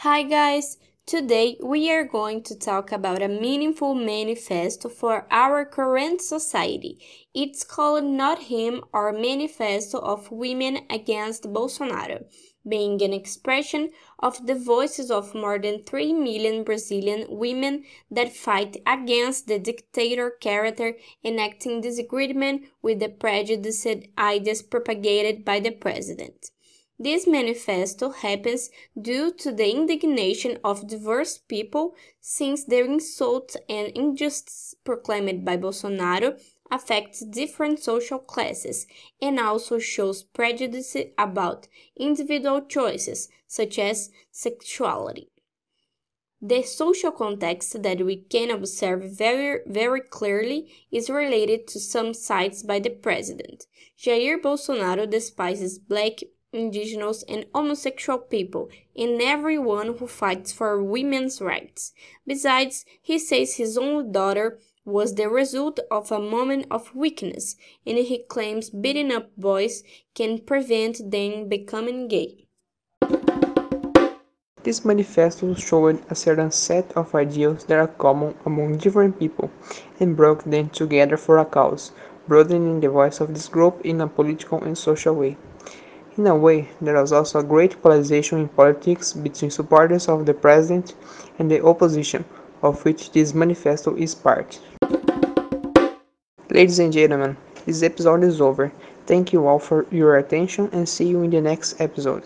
Hi guys! Today we are going to talk about a meaningful manifesto for our current society. It's called Not Him or Manifesto of Women Against Bolsonaro, being an expression of the voices of more than 3 million Brazilian women that fight against the dictator character enacting disagreement with the prejudiced ideas propagated by the president. This manifesto happens due to the indignation of diverse people since the insults and injustice proclaimed by Bolsonaro affects different social classes and also shows prejudice about individual choices such as sexuality. The social context that we can observe very, very clearly is related to some sites by the president. Jair Bolsonaro despises black indigenous, and homosexual people, and everyone who fights for women's rights. Besides, he says his own daughter was the result of a moment of weakness, and he claims beating up boys can prevent them becoming gay. This manifesto showed a certain set of ideals that are common among different people and brought them together for a cause, broadening the voice of this group in a political and social way. In a way, there was also a great polarization in politics between supporters of the president and the opposition, of which this manifesto is part. Ladies and gentlemen, this episode is over. Thank you all for your attention and see you in the next episode.